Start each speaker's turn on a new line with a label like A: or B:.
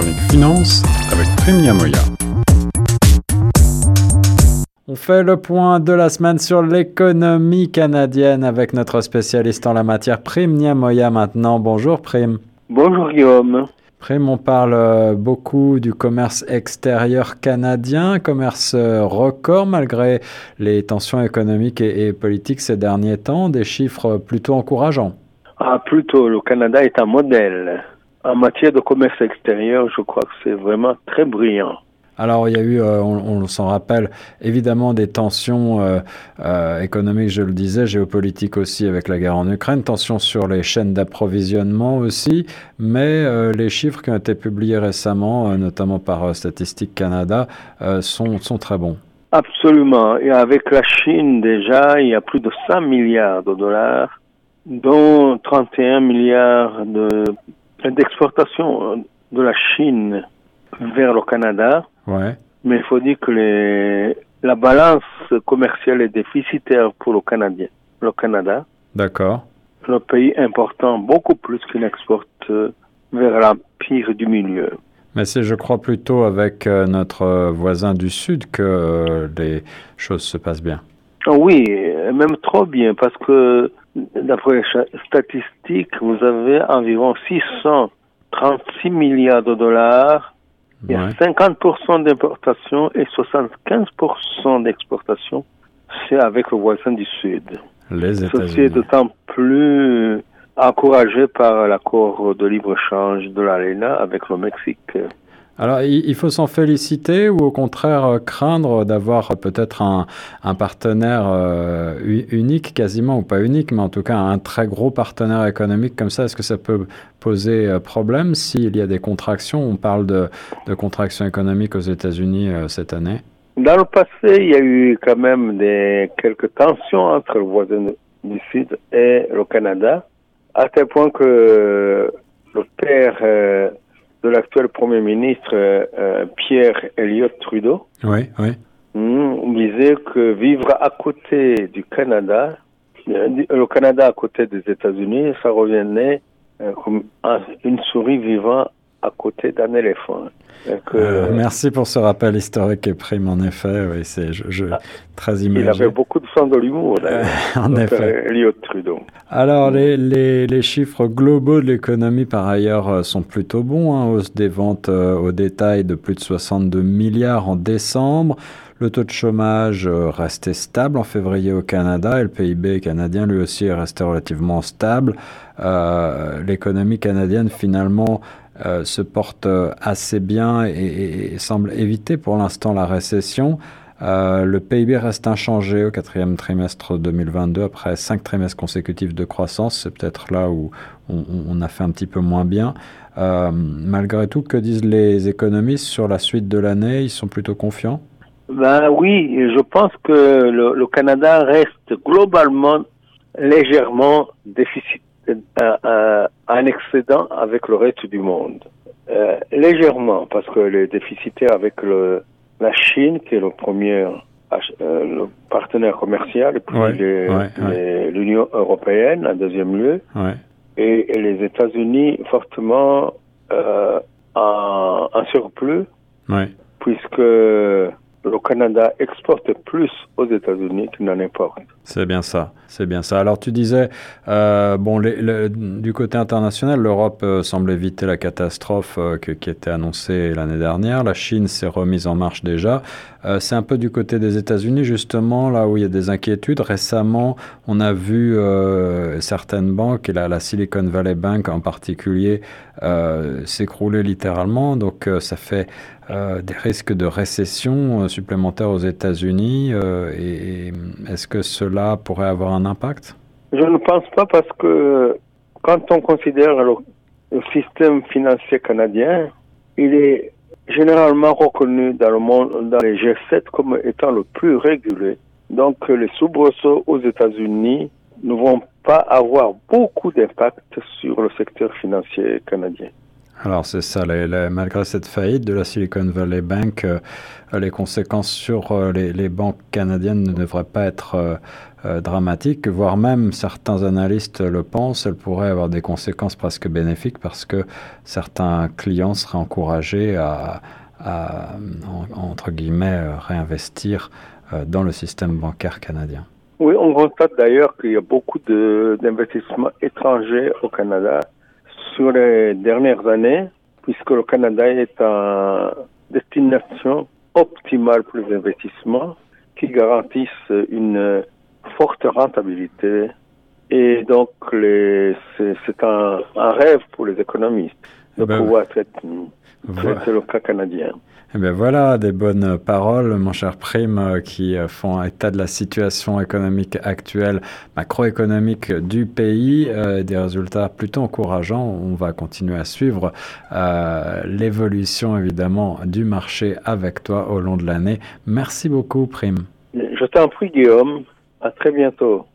A: chronique finance avec Prime Moya. On fait le point de la semaine sur l'économie canadienne avec notre spécialiste en la matière, Prime Niamoya maintenant. Bonjour Prime.
B: Bonjour Guillaume.
A: Prime, on parle euh, beaucoup du commerce extérieur canadien, commerce euh, record malgré les tensions économiques et, politiques ces derniers temps, des chiffres plutôt encourageants.
B: Ah, plutôt, le Canada est un modèle. En matière de commerce extérieur, je crois que c'est vraiment très brillant.
A: Alors, il y a eu, euh, on, s'en rappelle, évidemment des tensions euh, euh, économiques, je le disais, géopolitiques aussi avec la guerre en Ukraine, tensions sur les chaînes d'approvisionnement aussi, mais les chiffres qui ont été publiés récemment, notamment par Statistique Canada, sont, sont très bons.
B: Absolument. Et avec la Chine, déjà, il y a plus de 100 milliards de dollars, dont 31 milliards d'exportation de la Chine vers le Canada.
A: Ouais.
B: Mais il faut dire que les, la balance commerciale est déficitaire pour le Canadien, le Canada.
A: D'accord.
B: Le pays important beaucoup plus qu'il exporte euh, vers l'empire du milieu.
A: Mais c'est, je crois, plutôt avec euh, notre voisin du Sud que euh, les choses se passent bien.
B: Oui, même trop bien, parce que d'après les statistiques, vous avez environ 636 milliards de dollars il y a 50% d'importation et 75% d'exportation. C'est avec le voisin du Sud.
A: Les.
B: Ceci est d'autant plus encouragé par l'accord de libre-échange de l'ALENA avec le Mexique.
A: Alors, il faut s'en féliciter ou au contraire euh, craindre d'avoir peut-être un, partenaire euh, unique, quasiment, ou pas unique, mais en tout cas un très gros partenaire économique comme ça? Est-ce que ça peut poser euh, problème s'il y a des contractions? On parle de, de contractions économiques aux États-Unis cette année.
B: Dans le passé, il y a eu quand même des, quelques tensions entre le voisin du Sud et le Canada, à tel point que le père de l'actuel Premier ministre euh, euh, Pierre Elliott Trudeau.
A: Oui, oui.
B: Hmm, disait que vivre à côté du Canada, euh, le Canada à côté des États-Unis, ça revenait comme une souris vivant à côté d'un éléphant.
A: Euh, merci pour ce rappel historique et prime, en effet. Oui, c'est je, ah, très imagé.
B: Il avait beaucoup de sens de l'humour,
A: en effet.
B: Elliot Trudeau.
A: Alors, les, les, les, chiffres globaux de l'économie, par ailleurs, euh, sont plutôt bons. Hein. Hausse des ventes euh, au détail de plus de 62 milliards en décembre. Le taux de chômage restait stable en février au Canada et le PIB canadien, lui aussi, est resté relativement stable. Euh, L'économie canadienne, finalement, euh, se porte euh, assez bien et, semble éviter pour l'instant la récession. Euh, le PIB reste inchangé au quatrième trimestre 2022 après cinq trimestres consécutifs de croissance. C'est peut-être là où on, a fait un petit peu moins bien. malgré tout, que disent les économistes sur la suite de l'année? Ils sont plutôt confiants?
B: Ben oui, je pense que le, Canada reste globalement légèrement déficit, un, un, excédent avec le reste du monde. Euh, légèrement, parce que le déficitaire avec le, la Chine, qui est le premier euh, le partenaire commercial, et puis l'Union européenne en deuxième lieu, et, les États-Unis fortement euh, en, en, surplus, puisque le Canada exporte plus aux États-Unis qu'il n'en importe.
A: C'est bien ça, c'est bien ça. Alors tu disais, euh, bon, du côté international, l'Europe euh, semble éviter la catastrophe euh, qui était annoncée l'année dernière. La Chine s'est remise en marche déjà. Euh, c'est un peu du côté des États-Unis justement, là où il y a des inquiétudes. Récemment, on a vu certaines banques, et la, Silicon Valley Bank en particulier, s'écrouler littéralement. Donc ça fait des risques de récession supplémentaires aux États-Unis. et est-ce que cela pourrait avoir un impact?
B: Je ne pense pas parce que quand on considère le, système financier canadien, il est généralement reconnu dans le monde, dans les G7 comme étant le plus régulé. Donc les soubresauts aux États-Unis ne vont pas avoir beaucoup d'impact sur le secteur financier canadien.
A: Alors c'est ça, malgré cette faillite de la Silicon Valley Bank, euh, les conséquences sur euh, les, banques canadiennes ne devraient pas être dramatique, voire même certains analystes le pensent, elle pourrait avoir des conséquences presque bénéfiques parce que certains clients seraient encouragés à, entre guillemets, réinvestir dans le système bancaire canadien.
B: Oui, on constate d'ailleurs qu'il y a beaucoup d'investissements étrangers au Canada sur les dernières années, puisque le Canada est une destination optimale pour les investissements qui garantissent une forte rentabilité. Et donc, c'est un, rêve pour les économistes de ben pouvoir traiter le cas canadien.
A: Eh bien voilà, des bonnes paroles, mon cher Prime, euh, qui euh, font état de la situation économique actuelle, macroéconomique du pays, euh, des résultats plutôt encourageants. On va continuer à suivre l'évolution évidemment du marché avec toi au long de l'année. Merci beaucoup, Prime.
B: Je t'en prie, Guillaume. À très bientôt.